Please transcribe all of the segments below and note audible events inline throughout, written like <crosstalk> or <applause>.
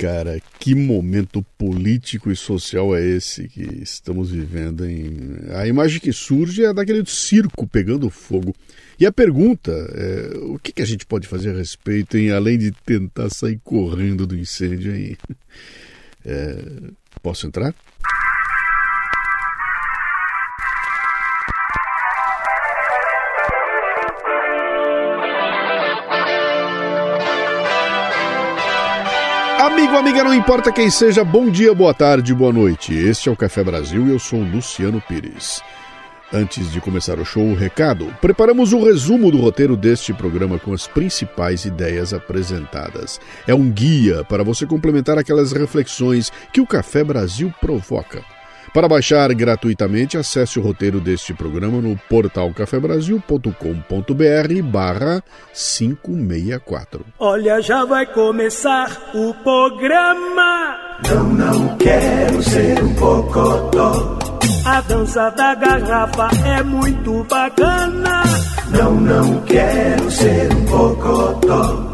cara, que momento político e social é esse que estamos vivendo? Em... A imagem que surge é daquele circo pegando fogo. E a pergunta é: o que, que a gente pode fazer a respeito, em, além de tentar sair correndo do incêndio aí? <laughs> É... Posso entrar? Amigo, amiga, não importa quem seja, bom dia, boa tarde, boa noite. Este é o Café Brasil e eu sou Luciano Pires. Antes de começar o show, o recado: preparamos um resumo do roteiro deste programa com as principais ideias apresentadas. É um guia para você complementar aquelas reflexões que o Café Brasil provoca. Para baixar gratuitamente, acesse o roteiro deste programa no portal cafebrasil.com.br barra 564. Olha, já vai começar o programa. Não, não quero ser um cocotó. A dança da garrafa é muito bacana. Não, não quero ser um cocotó.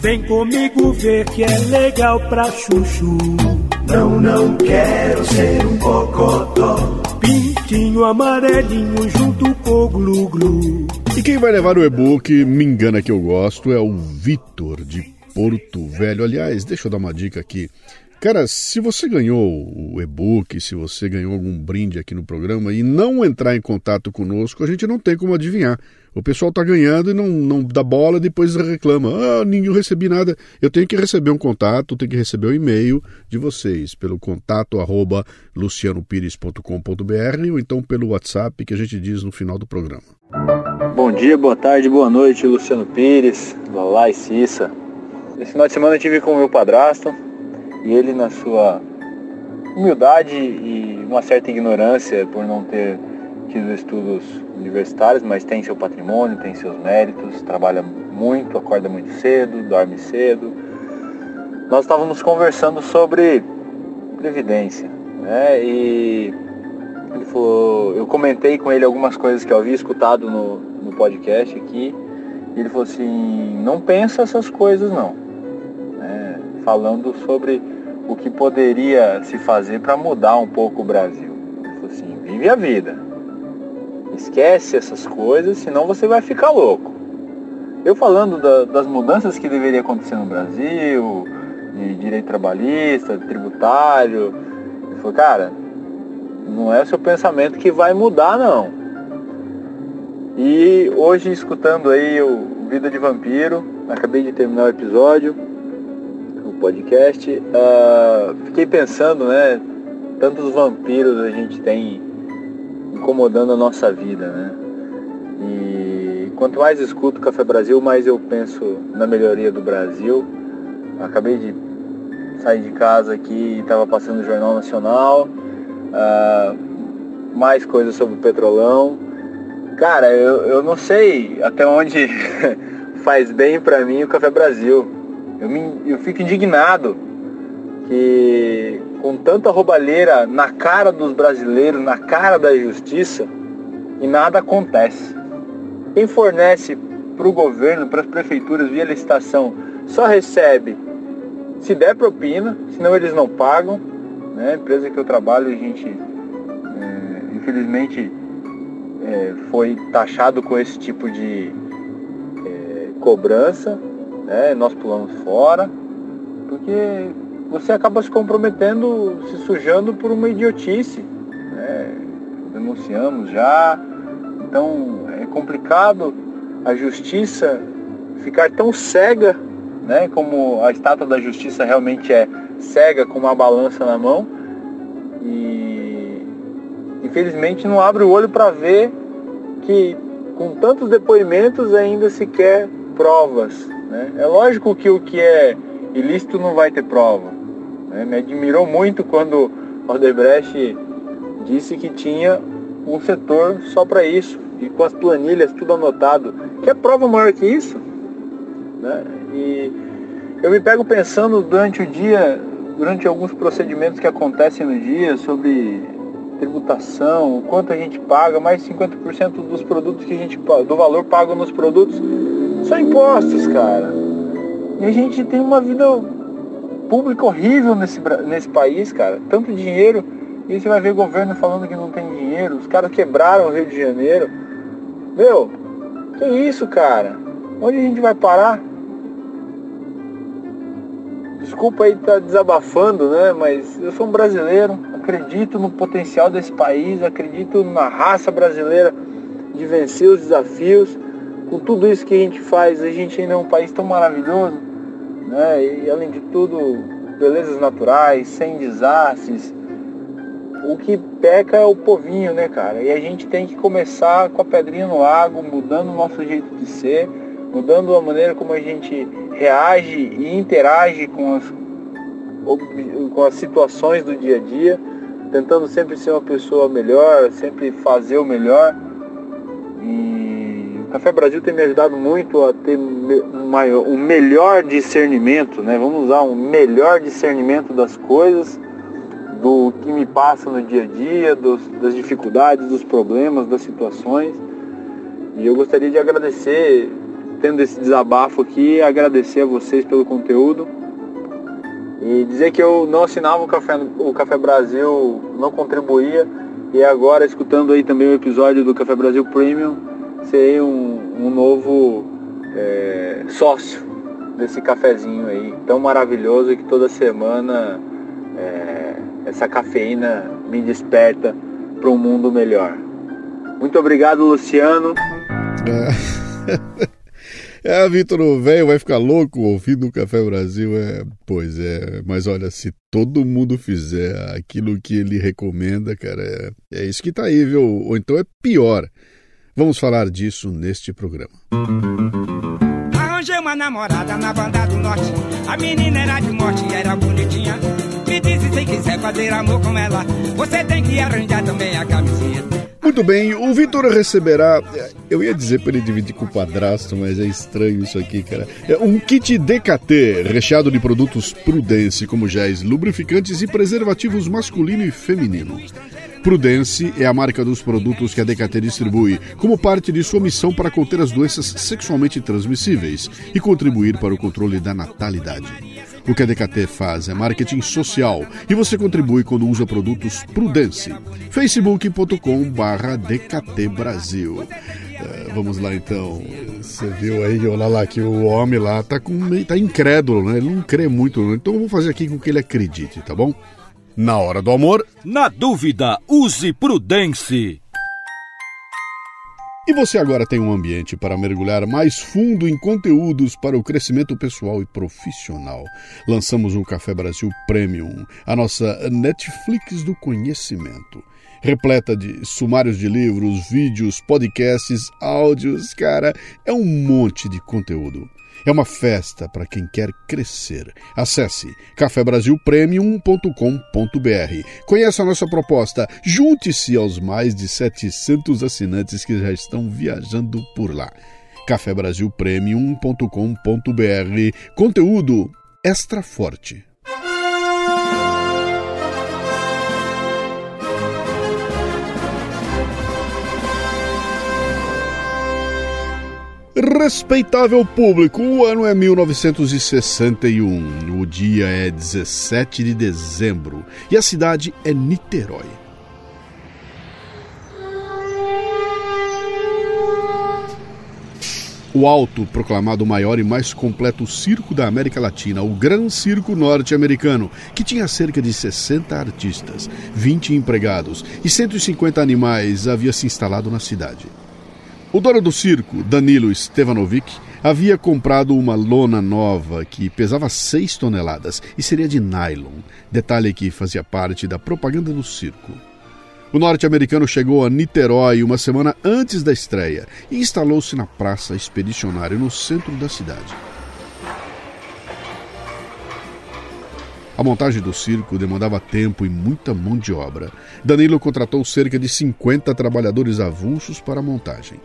Vem comigo ver que é legal pra chuchu. Não, não quero ser um cocotó. Pintinho amarelinho junto com o glu-glu. E quem vai levar o e-book Me Engana Que Eu Gosto é o Vitor de Porto Velho. Aliás, deixa eu dar uma dica aqui. Cara, se você ganhou o e-book, se você ganhou algum brinde aqui no programa e não entrar em contato conosco, a gente não tem como adivinhar. O pessoal tá ganhando e não, não dá bola, depois reclama. Ah, ninguém recebi nada. Eu tenho que receber um contato, tenho que receber um e-mail de vocês pelo contato arroba lucianopires.com.br ou então pelo WhatsApp que a gente diz no final do programa. Bom dia, boa tarde, boa noite, Luciano Pires, Lalá e Cissa. Esse final de semana eu tive com o meu padrasto e ele na sua humildade e uma certa ignorância por não ter tido estudos universitários, mas tem seu patrimônio, tem seus méritos, trabalha muito, acorda muito cedo, dorme cedo. Nós estávamos conversando sobre previdência, né? E ele falou, eu comentei com ele algumas coisas que eu havia escutado no, no podcast aqui. E ele falou assim, não pensa essas coisas não. Né? Falando sobre o que poderia se fazer para mudar um pouco o Brasil. Ele falou assim, vive a vida. Esquece essas coisas, senão você vai ficar louco. Eu falando da, das mudanças que deveria acontecer no Brasil, de direito trabalhista, tributário, ele falou, cara, não é o seu pensamento que vai mudar não. E hoje escutando aí o Vida de Vampiro, acabei de terminar o episódio, podcast, uh, fiquei pensando, né? Tantos vampiros a gente tem incomodando a nossa vida, né? E quanto mais escuto Café Brasil, mais eu penso na melhoria do Brasil. Acabei de sair de casa aqui e estava passando o Jornal Nacional. Uh, mais coisas sobre o petrolão. Cara, eu, eu não sei até onde <laughs> faz bem para mim o Café Brasil. Eu, me, eu fico indignado que com tanta roubalheira na cara dos brasileiros, na cara da justiça, e nada acontece. Quem fornece para o governo, para as prefeituras via licitação, só recebe se der propina, senão eles não pagam. Né? A empresa que eu trabalho, a gente é, infelizmente é, foi taxado com esse tipo de é, cobrança né? Nós pulamos fora, porque você acaba se comprometendo, se sujando por uma idiotice. Né? Denunciamos já. Então é complicado a justiça ficar tão cega, né? Como a estátua da justiça realmente é cega com uma balança na mão. E infelizmente não abre o olho para ver que com tantos depoimentos ainda se quer provas né? É lógico que o que é ilícito não vai ter prova. Né? Me admirou muito quando Odebrecht disse que tinha um setor só para isso, e com as planilhas tudo anotado. Que é prova maior que isso? Né? E eu me pego pensando durante o dia, durante alguns procedimentos que acontecem no dia, sobre tributação, o quanto a gente paga, mais 50% dos produtos que a gente do valor pago nos produtos são impostos, cara. E a gente tem uma vida pública horrível nesse, nesse país, cara. Tanto dinheiro. E você vai ver governo falando que não tem dinheiro. Os caras quebraram o Rio de Janeiro. Meu, que isso, cara? Onde a gente vai parar? Desculpa aí estar tá desabafando, né? Mas eu sou um brasileiro, acredito no potencial desse país, acredito na raça brasileira de vencer os desafios. Com tudo isso que a gente faz, a gente ainda é um país tão maravilhoso, né? E além de tudo, belezas naturais, sem desastres. O que peca é o povinho, né, cara? E a gente tem que começar com a pedrinha no lago, mudando o nosso jeito de ser, mudando a maneira como a gente reage e interage com as, com as situações do dia a dia, tentando sempre ser uma pessoa melhor, sempre fazer o melhor. E Café Brasil tem me ajudado muito a ter um, maior, um melhor discernimento, né? Vamos usar um melhor discernimento das coisas, do que me passa no dia a dia, dos, das dificuldades, dos problemas, das situações. E eu gostaria de agradecer tendo esse desabafo aqui, agradecer a vocês pelo conteúdo e dizer que eu não assinava o Café, o Café Brasil, não contribuía e agora escutando aí também o episódio do Café Brasil Premium, serei um, um novo é, sócio desse cafezinho aí tão maravilhoso que toda semana é, essa cafeína me desperta para um mundo melhor. Muito obrigado, Luciano. É. <laughs> É, Vitor, o velho vai ficar louco ouvindo o Café Brasil. É, pois é, mas olha, se todo mundo fizer aquilo que ele recomenda, cara, é, é isso que tá aí, viu? Ou então é pior. Vamos falar disso neste programa. Arranjei uma namorada na banda do norte. A menina era de morte e era bonitinha. Me disse se quiser fazer amor com ela, você tem que arranjar também a camisinha. Muito bem, o Vitor receberá. Eu ia dizer para ele dividir com o padrasto, mas é estranho isso aqui, cara. É um kit DKT, recheado de produtos Prudence, como géis, lubrificantes e preservativos masculino e feminino. Prudence é a marca dos produtos que a DKT distribui, como parte de sua missão para conter as doenças sexualmente transmissíveis e contribuir para o controle da natalidade. O que a DKT faz é marketing social e você contribui quando usa produtos Prudence. facebook.com barra DKT Brasil. Uh, vamos lá então. Você viu aí, olha lá, que o homem lá tá, com, tá incrédulo, né? Ele não crê muito, né? então vamos fazer aqui com que ele acredite, tá bom? Na hora do amor. Na dúvida, use Prudence. E você agora tem um ambiente para mergulhar mais fundo em conteúdos para o crescimento pessoal e profissional. Lançamos o Café Brasil Premium, a nossa Netflix do conhecimento. Repleta de sumários de livros, vídeos, podcasts, áudios, cara, é um monte de conteúdo. É uma festa para quem quer crescer. Acesse cafebrasilpremium.com.br. Conheça a nossa proposta. Junte-se aos mais de 700 assinantes que já estão viajando por lá. cafebrasilpremium.com.br. Conteúdo extra forte. Respeitável público, o ano é 1961, o dia é 17 de dezembro e a cidade é Niterói. O alto, proclamado maior e mais completo circo da América Latina, o Gran Circo Norte-Americano, que tinha cerca de 60 artistas, 20 empregados e 150 animais, havia se instalado na cidade. O dono do circo, Danilo Stevanovic, havia comprado uma lona nova que pesava 6 toneladas e seria de nylon, detalhe que fazia parte da propaganda do circo. O norte-americano chegou a Niterói uma semana antes da estreia e instalou-se na Praça Expedicionária, no centro da cidade. A montagem do circo demandava tempo e muita mão de obra. Danilo contratou cerca de 50 trabalhadores avulsos para a montagem.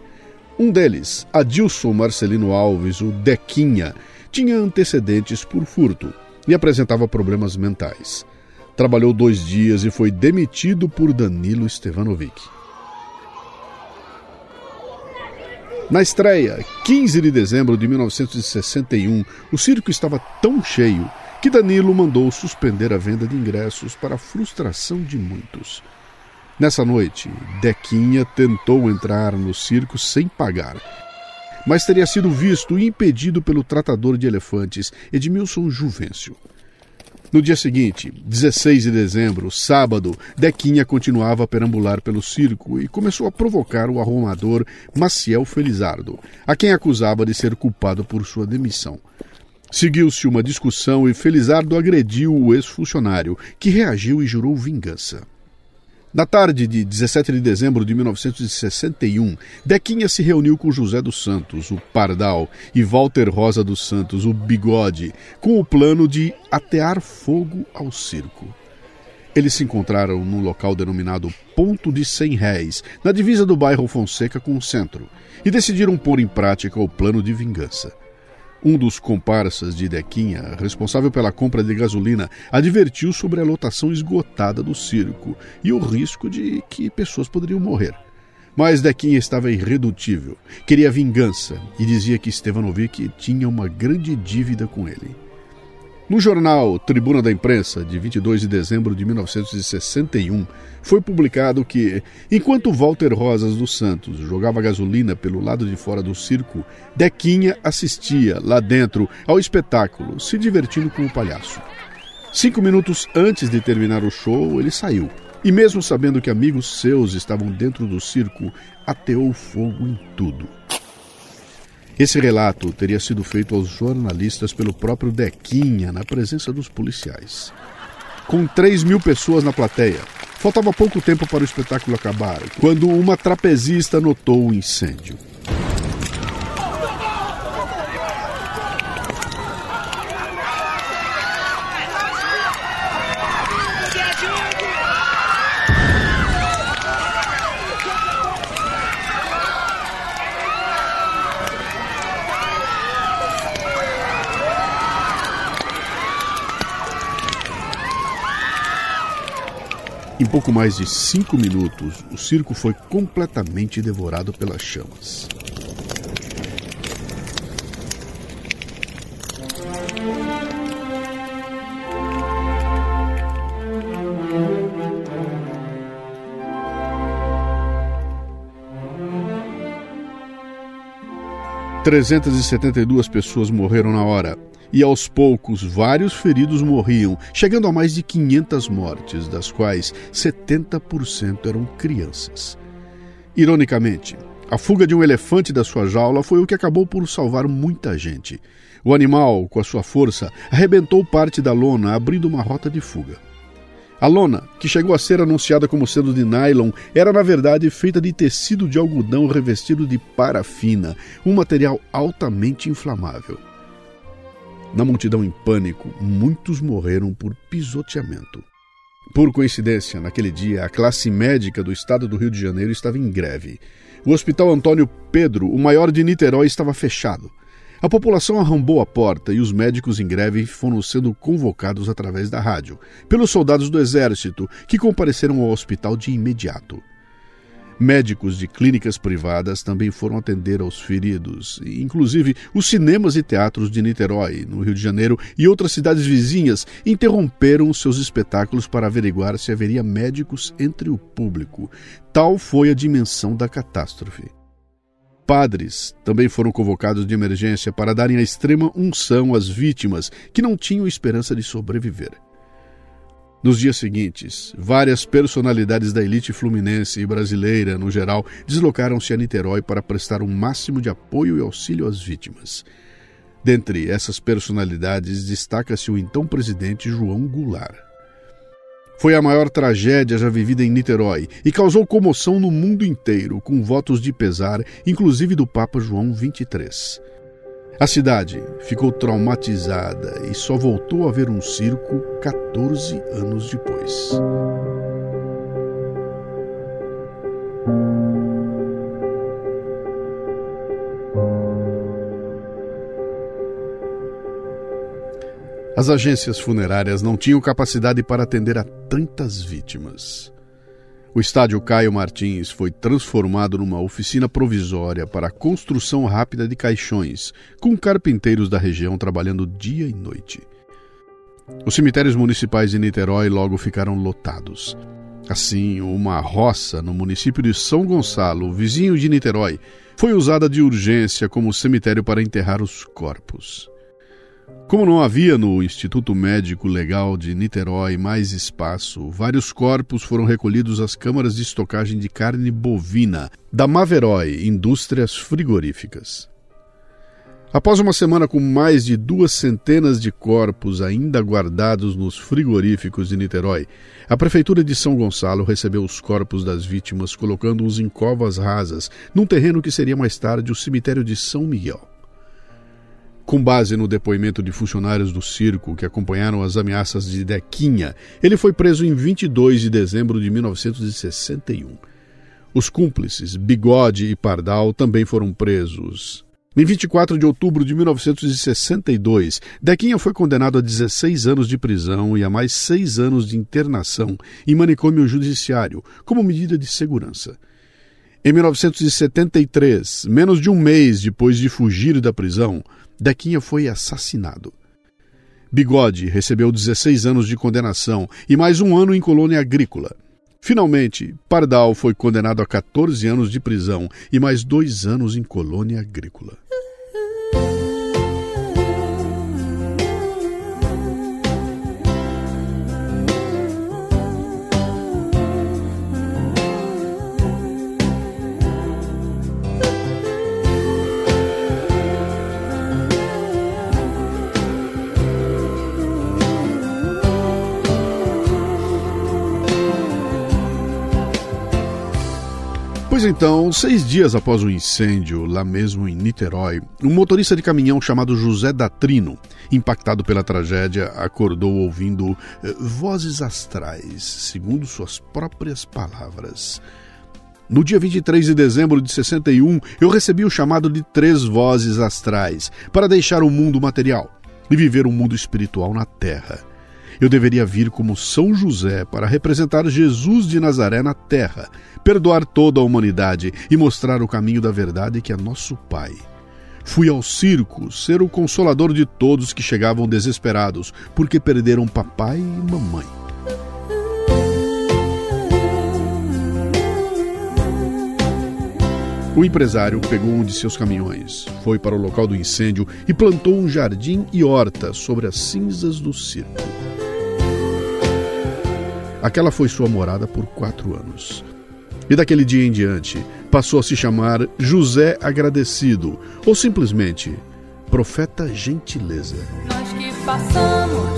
Um deles, Adilson Marcelino Alves, o Dequinha, tinha antecedentes por furto e apresentava problemas mentais. Trabalhou dois dias e foi demitido por Danilo Stevanovic. Na estreia, 15 de dezembro de 1961, o circo estava tão cheio que Danilo mandou suspender a venda de ingressos para a frustração de muitos. Nessa noite, Dequinha tentou entrar no circo sem pagar, mas teria sido visto e impedido pelo tratador de elefantes Edmilson Juvencio. No dia seguinte, 16 de dezembro, sábado, Dequinha continuava a perambular pelo circo e começou a provocar o arrumador Maciel Felizardo, a quem acusava de ser culpado por sua demissão. Seguiu-se uma discussão e Felizardo agrediu o ex-funcionário, que reagiu e jurou vingança. Na tarde de 17 de dezembro de 1961, Dequinha se reuniu com José dos Santos, o Pardal, e Walter Rosa dos Santos, o Bigode, com o plano de atear fogo ao circo. Eles se encontraram num local denominado Ponto de Cem Réis, na divisa do bairro Fonseca com o centro, e decidiram pôr em prática o plano de vingança. Um dos comparsas de Dequinha, responsável pela compra de gasolina, advertiu sobre a lotação esgotada do circo e o risco de que pessoas poderiam morrer. Mas Dequinha estava irredutível, queria vingança e dizia que Stevanovic tinha uma grande dívida com ele. No jornal Tribuna da Imprensa, de 22 de dezembro de 1961, foi publicado que, enquanto Walter Rosas dos Santos jogava gasolina pelo lado de fora do circo, Dequinha assistia, lá dentro, ao espetáculo, se divertindo com o palhaço. Cinco minutos antes de terminar o show, ele saiu. E, mesmo sabendo que amigos seus estavam dentro do circo, ateou fogo em tudo. Esse relato teria sido feito aos jornalistas pelo próprio Dequinha, na presença dos policiais. Com 3 mil pessoas na plateia, faltava pouco tempo para o espetáculo acabar, quando uma trapezista notou o incêndio. Pouco mais de cinco minutos, o circo foi completamente devorado pelas chamas. Trezentas e setenta e duas pessoas morreram na hora, e aos poucos vários feridos morriam, chegando a mais de 500 mortes, das quais 70% eram crianças. Ironicamente, a fuga de um elefante da sua jaula foi o que acabou por salvar muita gente. O animal, com a sua força, arrebentou parte da lona, abrindo uma rota de fuga. A lona, que chegou a ser anunciada como sendo de nylon, era na verdade feita de tecido de algodão revestido de parafina, um material altamente inflamável. Na multidão em pânico, muitos morreram por pisoteamento. Por coincidência, naquele dia, a classe médica do estado do Rio de Janeiro estava em greve. O Hospital Antônio Pedro, o maior de Niterói, estava fechado. A população arrombou a porta e os médicos em greve foram sendo convocados através da rádio, pelos soldados do Exército, que compareceram ao hospital de imediato. Médicos de clínicas privadas também foram atender aos feridos. Inclusive, os cinemas e teatros de Niterói, no Rio de Janeiro, e outras cidades vizinhas interromperam seus espetáculos para averiguar se haveria médicos entre o público. Tal foi a dimensão da catástrofe. Padres também foram convocados de emergência para darem a extrema unção às vítimas que não tinham esperança de sobreviver. Nos dias seguintes, várias personalidades da elite fluminense e brasileira, no geral, deslocaram-se a Niterói para prestar o um máximo de apoio e auxílio às vítimas. Dentre essas personalidades, destaca-se o então presidente João Goulart. Foi a maior tragédia já vivida em Niterói e causou comoção no mundo inteiro, com votos de pesar, inclusive do Papa João XXIII. A cidade ficou traumatizada e só voltou a ver um circo 14 anos depois. As agências funerárias não tinham capacidade para atender a tantas vítimas. O estádio Caio Martins foi transformado numa oficina provisória para a construção rápida de caixões, com carpinteiros da região trabalhando dia e noite. Os cemitérios municipais de Niterói logo ficaram lotados. Assim, uma roça no município de São Gonçalo, vizinho de Niterói, foi usada de urgência como cemitério para enterrar os corpos. Como não havia no Instituto Médico Legal de Niterói mais espaço, vários corpos foram recolhidos às câmaras de estocagem de carne bovina da Maverói Indústrias Frigoríficas. Após uma semana com mais de duas centenas de corpos ainda guardados nos frigoríficos de Niterói, a Prefeitura de São Gonçalo recebeu os corpos das vítimas, colocando-os em covas rasas, num terreno que seria mais tarde o cemitério de São Miguel. Com base no depoimento de funcionários do circo que acompanharam as ameaças de Dequinha, ele foi preso em 22 de dezembro de 1961. Os cúmplices, Bigode e Pardal, também foram presos. Em 24 de outubro de 1962, Dequinha foi condenado a 16 anos de prisão e a mais seis anos de internação em manicômio judiciário, como medida de segurança. Em 1973, menos de um mês depois de fugir da prisão, Dequinha foi assassinado. Bigode recebeu 16 anos de condenação e mais um ano em colônia agrícola. Finalmente, Pardal foi condenado a 14 anos de prisão e mais dois anos em colônia agrícola. Pois então, seis dias após o incêndio, lá mesmo em Niterói, um motorista de caminhão chamado José Datrino, impactado pela tragédia, acordou ouvindo eh, vozes astrais, segundo suas próprias palavras. No dia 23 de dezembro de 61, eu recebi o chamado de três vozes astrais para deixar o mundo material e viver um mundo espiritual na terra. Eu deveria vir como São José para representar Jesus de Nazaré na terra, perdoar toda a humanidade e mostrar o caminho da verdade que é nosso Pai. Fui ao circo ser o consolador de todos que chegavam desesperados porque perderam papai e mamãe. O empresário pegou um de seus caminhões, foi para o local do incêndio e plantou um jardim e horta sobre as cinzas do circo. Aquela foi sua morada por quatro anos. E daquele dia em diante, passou a se chamar José Agradecido, ou simplesmente Profeta Gentileza. Nós que passamos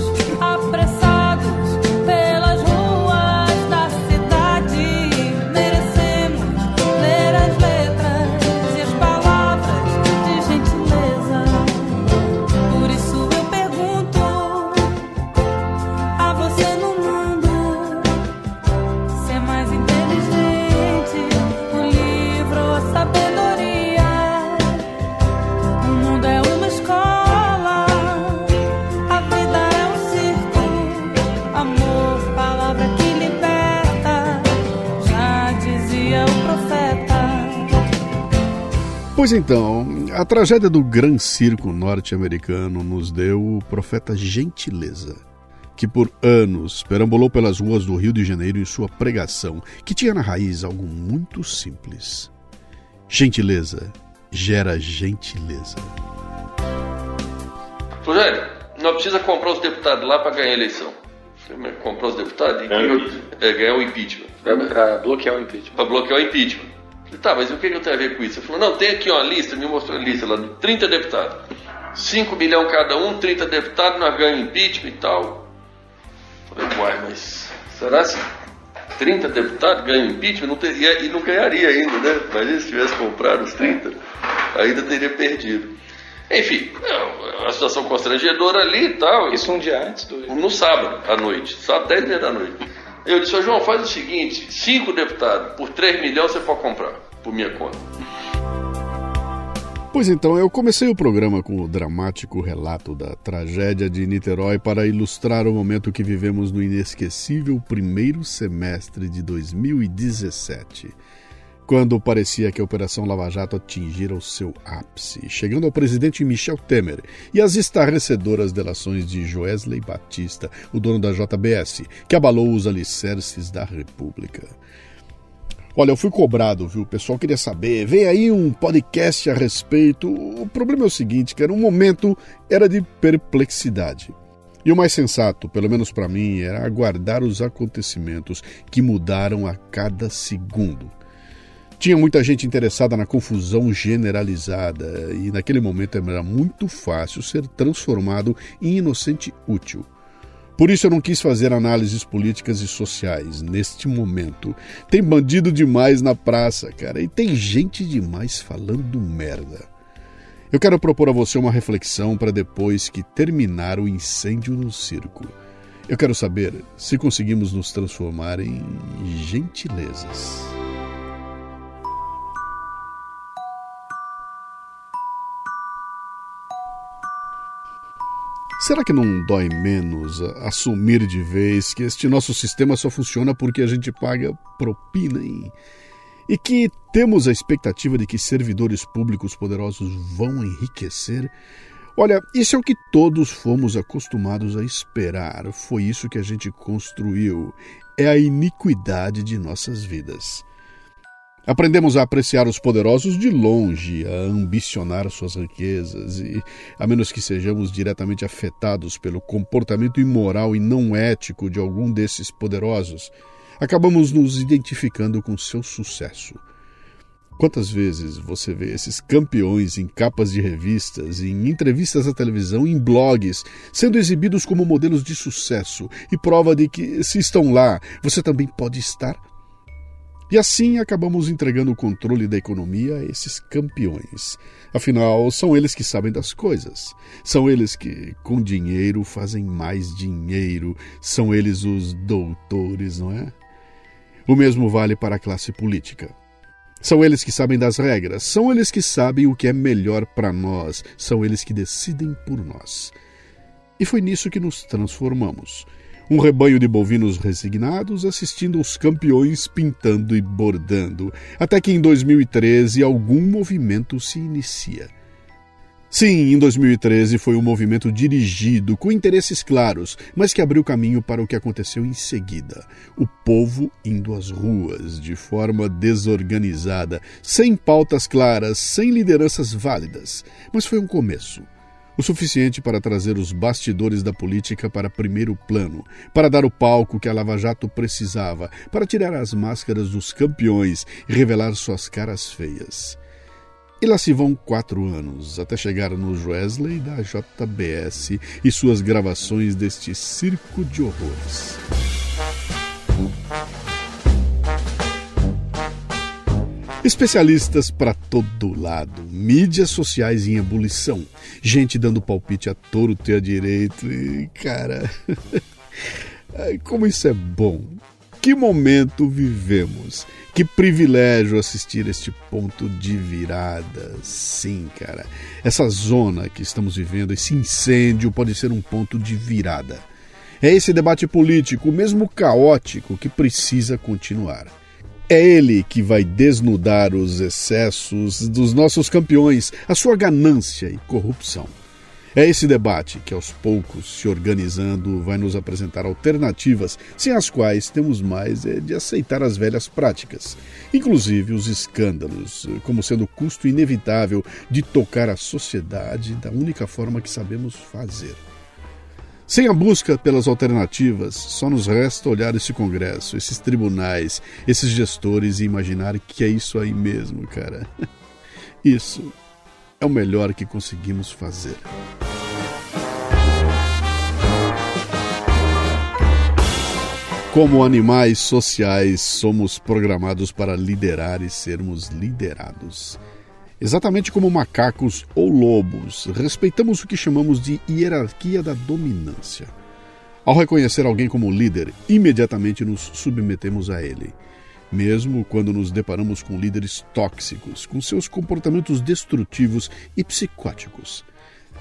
Pois então, a tragédia do Gran Circo norte-americano nos deu o profeta Gentileza, que por anos perambulou pelas ruas do Rio de Janeiro em sua pregação, que tinha na raiz algo muito simples. Gentileza gera gentileza. Rogério, não precisa comprar os deputados lá para ganhar a eleição. Comprar os deputados e ganhar, é, ganhar o impeachment. Para bloquear o impeachment. Para bloquear o impeachment. Tá, mas o que eu tenho a ver com isso? Ele falou, não, tem aqui uma lista, me mostrou a lista lá de 30 deputados. 5 milhões cada um, 30 deputados, nós ganhamos impeachment e tal. Falei, uai, mas será que 30 deputados ganham impeachment? Não teria, e não ganharia ainda, né? Imagina se tivesse comprado os 30, ainda teria perdido. Enfim, é uma situação constrangedora ali e tal. Isso um dia antes do. No sábado, à noite, sábado 10 da noite. Eu disse, João, faz o seguinte, cinco deputados, por 3 milhões você pode comprar, por minha conta. Pois então, eu comecei o programa com o dramático relato da tragédia de Niterói para ilustrar o momento que vivemos no inesquecível primeiro semestre de 2017. Quando parecia que a Operação Lava Jato atingira o seu ápice, chegando ao presidente Michel Temer e às estarrecedoras delações de Joesley Batista, o dono da JBS, que abalou os alicerces da República. Olha, eu fui cobrado, viu? O pessoal queria saber. Vem aí um podcast a respeito. O problema é o seguinte, cara, um momento era de perplexidade. E o mais sensato, pelo menos para mim, era aguardar os acontecimentos que mudaram a cada segundo. Tinha muita gente interessada na confusão generalizada e naquele momento era muito fácil ser transformado em inocente útil. Por isso eu não quis fazer análises políticas e sociais neste momento. Tem bandido demais na praça, cara, e tem gente demais falando merda. Eu quero propor a você uma reflexão para depois que terminar o incêndio no circo. Eu quero saber se conseguimos nos transformar em gentilezas. Será que não dói menos assumir de vez que este nosso sistema só funciona porque a gente paga propina e, e que temos a expectativa de que servidores públicos poderosos vão enriquecer? Olha, isso é o que todos fomos acostumados a esperar, foi isso que a gente construiu. É a iniquidade de nossas vidas. Aprendemos a apreciar os poderosos de longe, a ambicionar suas riquezas e, a menos que sejamos diretamente afetados pelo comportamento imoral e não ético de algum desses poderosos, acabamos nos identificando com seu sucesso. Quantas vezes você vê esses campeões em capas de revistas, em entrevistas à televisão, em blogs, sendo exibidos como modelos de sucesso e prova de que, se estão lá, você também pode estar? E assim acabamos entregando o controle da economia a esses campeões. Afinal, são eles que sabem das coisas. São eles que, com dinheiro, fazem mais dinheiro. São eles os doutores, não é? O mesmo vale para a classe política. São eles que sabem das regras, são eles que sabem o que é melhor para nós, são eles que decidem por nós. E foi nisso que nos transformamos um rebanho de bovinos resignados assistindo os campeões pintando e bordando, até que em 2013 algum movimento se inicia. Sim, em 2013 foi um movimento dirigido, com interesses claros, mas que abriu caminho para o que aconteceu em seguida. O povo indo às ruas, de forma desorganizada, sem pautas claras, sem lideranças válidas. Mas foi um começo o suficiente para trazer os bastidores da política para primeiro plano, para dar o palco que a Lava Jato precisava, para tirar as máscaras dos campeões e revelar suas caras feias. E lá se vão quatro anos, até chegar no Wesley da JBS e suas gravações deste circo de horrores. Especialistas para todo lado, mídias sociais em ebulição, gente dando palpite a torto e a direito, e cara, <laughs> como isso é bom! Que momento vivemos! Que privilégio assistir este ponto de virada. Sim, cara. Essa zona que estamos vivendo, esse incêndio, pode ser um ponto de virada. É esse debate político, mesmo caótico, que precisa continuar. É ele que vai desnudar os excessos dos nossos campeões, a sua ganância e corrupção. É esse debate que, aos poucos, se organizando, vai nos apresentar alternativas sem as quais temos mais é de aceitar as velhas práticas, inclusive os escândalos, como sendo custo inevitável de tocar a sociedade da única forma que sabemos fazer. Sem a busca pelas alternativas, só nos resta olhar esse Congresso, esses tribunais, esses gestores e imaginar que é isso aí mesmo, cara. <laughs> Isso é o melhor que conseguimos fazer. Como animais sociais, somos programados para liderar e sermos liderados. Exatamente como macacos ou lobos, respeitamos o que chamamos de hierarquia da dominância. Ao reconhecer alguém como líder, imediatamente nos submetemos a ele. Mesmo quando nos deparamos com líderes tóxicos, com seus comportamentos destrutivos e psicóticos.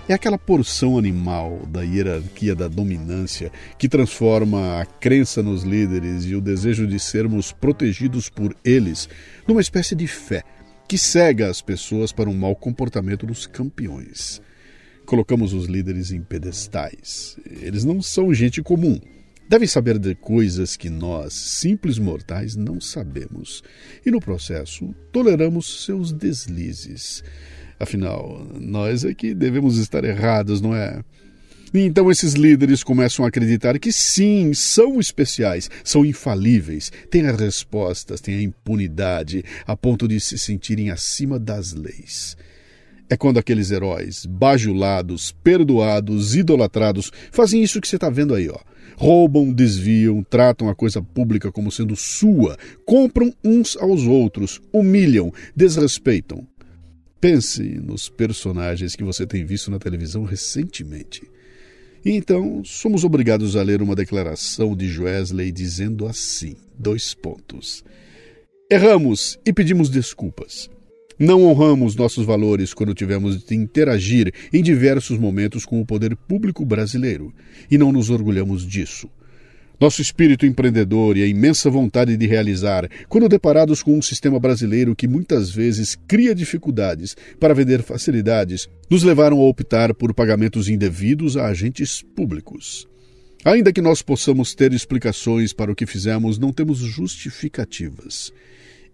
É aquela porção animal da hierarquia da dominância que transforma a crença nos líderes e o desejo de sermos protegidos por eles numa espécie de fé que cega as pessoas para um mau comportamento dos campeões. Colocamos os líderes em pedestais. Eles não são gente comum. Devem saber de coisas que nós, simples mortais, não sabemos. E no processo, toleramos seus deslizes. Afinal, nós é que devemos estar errados, não é? E então esses líderes começam a acreditar que sim, são especiais, são infalíveis, têm as respostas, têm a impunidade, a ponto de se sentirem acima das leis. É quando aqueles heróis, bajulados, perdoados, idolatrados, fazem isso que você está vendo aí, ó. Roubam, desviam, tratam a coisa pública como sendo sua, compram uns aos outros, humilham, desrespeitam. Pense nos personagens que você tem visto na televisão recentemente. E então somos obrigados a ler uma declaração de Joesley dizendo assim: dois pontos. Erramos e pedimos desculpas. Não honramos nossos valores quando tivemos de interagir em diversos momentos com o poder público brasileiro e não nos orgulhamos disso. Nosso espírito empreendedor e a imensa vontade de realizar, quando deparados com um sistema brasileiro que muitas vezes cria dificuldades para vender facilidades, nos levaram a optar por pagamentos indevidos a agentes públicos. Ainda que nós possamos ter explicações para o que fizemos, não temos justificativas.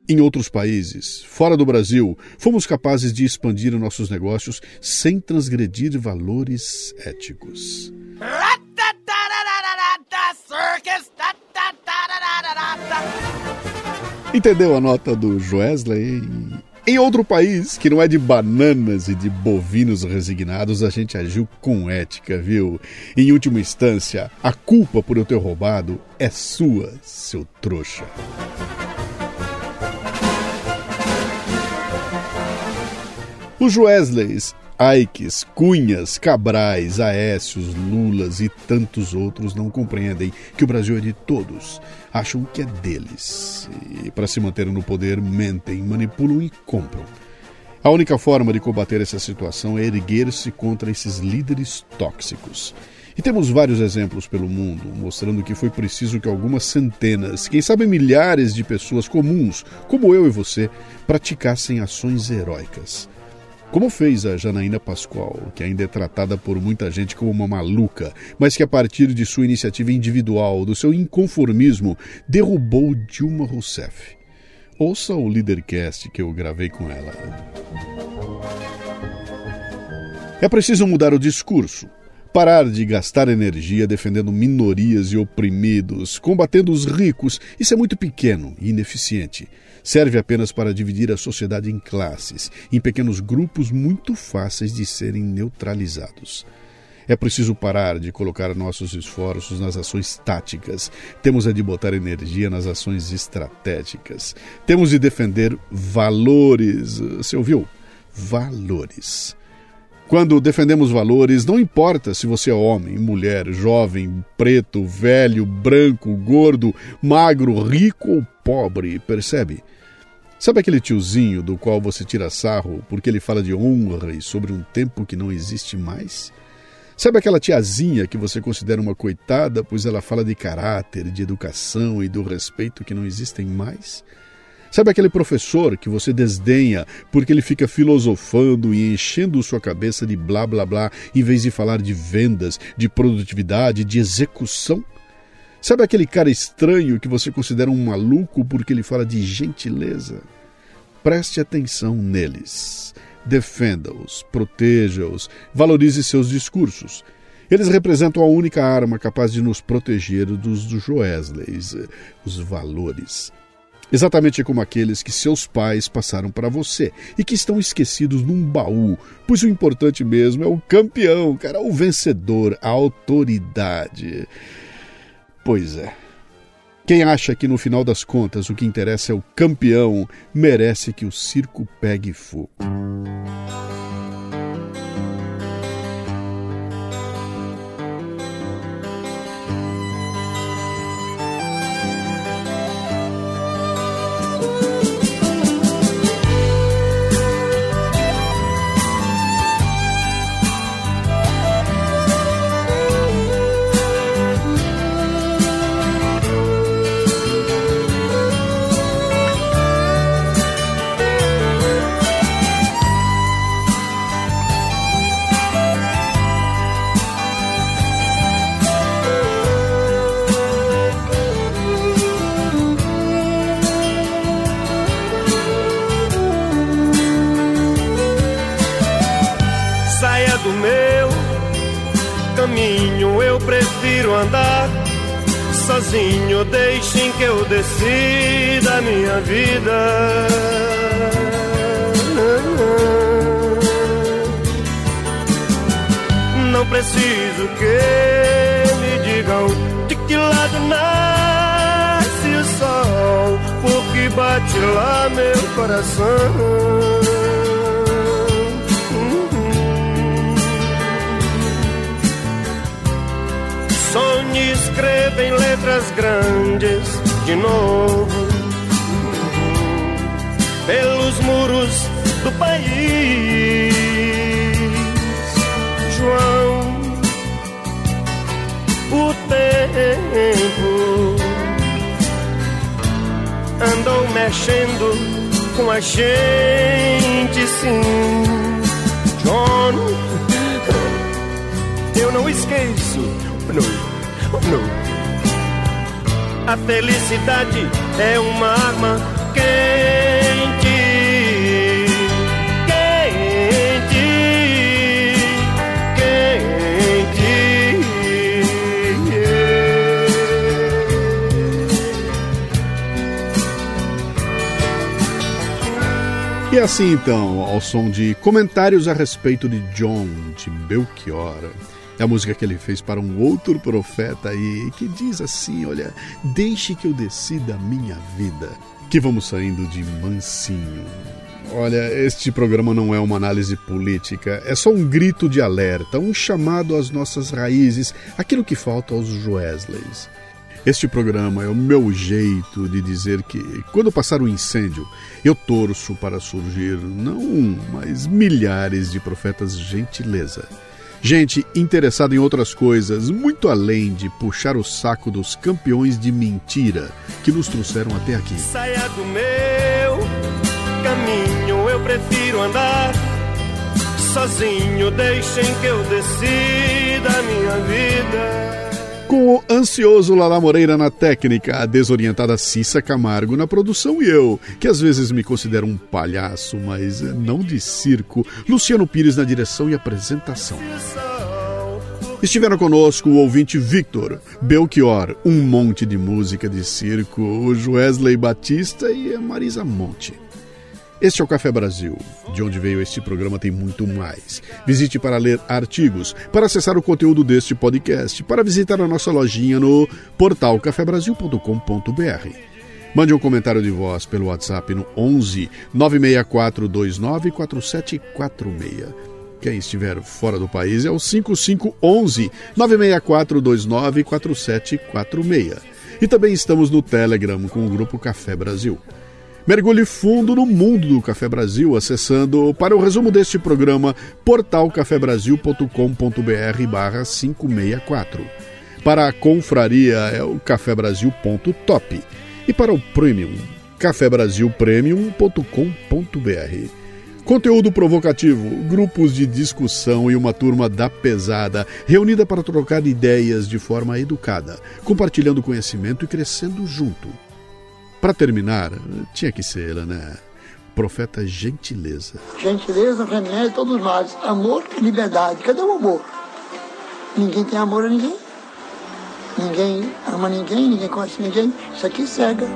Em outros países, fora do Brasil, fomos capazes de expandir nossos negócios sem transgredir valores éticos. Entendeu a nota do Joesley? Em outro país, que não é de bananas e de bovinos resignados, a gente agiu com ética, viu? Em última instância, a culpa por eu ter roubado é sua, seu trouxa. Os Joesleys Aikes, Cunhas, Cabrais, Aécios, Lulas e tantos outros não compreendem que o Brasil é de todos. Acham que é deles. E, para se manter no poder, mentem, manipulam e compram. A única forma de combater essa situação é erguer-se contra esses líderes tóxicos. E temos vários exemplos pelo mundo, mostrando que foi preciso que algumas centenas, quem sabe milhares de pessoas comuns, como eu e você, praticassem ações heróicas. Como fez a Janaína Pascoal, que ainda é tratada por muita gente como uma maluca, mas que a partir de sua iniciativa individual, do seu inconformismo, derrubou Dilma Rousseff. Ouça o Leadercast que eu gravei com ela. É preciso mudar o discurso. Parar de gastar energia defendendo minorias e oprimidos, combatendo os ricos, isso é muito pequeno e ineficiente. Serve apenas para dividir a sociedade em classes, em pequenos grupos muito fáceis de serem neutralizados. É preciso parar de colocar nossos esforços nas ações táticas. Temos é de botar energia nas ações estratégicas. Temos de defender valores. Você ouviu? Valores. Quando defendemos valores, não importa se você é homem, mulher, jovem, preto, velho, branco, gordo, magro, rico ou pobre, percebe? Sabe aquele tiozinho do qual você tira sarro porque ele fala de honra e sobre um tempo que não existe mais? Sabe aquela tiazinha que você considera uma coitada, pois ela fala de caráter, de educação e do respeito que não existem mais? Sabe aquele professor que você desdenha porque ele fica filosofando e enchendo sua cabeça de blá blá blá em vez de falar de vendas, de produtividade, de execução? Sabe aquele cara estranho que você considera um maluco porque ele fala de gentileza? Preste atenção neles. Defenda-os, proteja-os, valorize seus discursos. Eles representam a única arma capaz de nos proteger dos Joesleys, os valores exatamente como aqueles que seus pais passaram para você e que estão esquecidos num baú, pois o importante mesmo é o campeão, cara, o vencedor, a autoridade. Pois é. Quem acha que no final das contas o que interessa é o campeão, merece que o circo pegue fogo. Andar sozinho, deixem que eu decida a minha vida. Não preciso que me digam de que lado nasce o sol, porque bate lá meu coração. Escreva em letras grandes de novo pelos muros do país. João, o tempo andou mexendo com a gente, sim. John, eu não esqueço, não no. A felicidade é uma arma quente, quente, quente. E assim então, ao som de comentários a respeito de John de Belchior. É a música que ele fez para um outro profeta aí, que diz assim: Olha, deixe que eu decida a minha vida. Que vamos saindo de mansinho. Olha, este programa não é uma análise política, é só um grito de alerta, um chamado às nossas raízes, aquilo que falta aos Joesleys. Este programa é o meu jeito de dizer que, quando passar o incêndio, eu torço para surgir não um, mas milhares de profetas gentileza Gente interessada em outras coisas, muito além de puxar o saco dos campeões de mentira que nos trouxeram até aqui. Saia do meu caminho, eu prefiro andar sozinho. Deixem que eu decida a minha vida. Com o ansioso Lala Moreira na técnica, a desorientada Cissa Camargo na produção e eu, que às vezes me considero um palhaço, mas não de circo, Luciano Pires na direção e apresentação. Estiveram conosco o ouvinte Victor, Belchior, um monte de música de circo, o Wesley Batista e a Marisa Monte. Este é o Café Brasil. De onde veio este programa tem muito mais. Visite para ler artigos, para acessar o conteúdo deste podcast, para visitar a nossa lojinha no portal cafebrasil.com.br. Mande um comentário de voz pelo WhatsApp no 11 964 29 4746. Quem estiver fora do país é o 5511 964 29 4746. E também estamos no Telegram com o grupo Café Brasil. Mergulhe fundo no mundo do Café Brasil acessando, para o resumo deste programa, portalcafebrasil.com.br barra 564. Para a confraria é o cafebrasil.top e para o premium, cafebrasilpremium.com.br. Conteúdo provocativo, grupos de discussão e uma turma da pesada, reunida para trocar ideias de forma educada, compartilhando conhecimento e crescendo junto. Para terminar, tinha que ser ela, né? Profeta Gentileza. Gentileza remete todos os males. Amor e liberdade. Cadê o amor? Ninguém tem amor a ninguém. Ninguém ama ninguém, ninguém conhece ninguém. Isso aqui cega.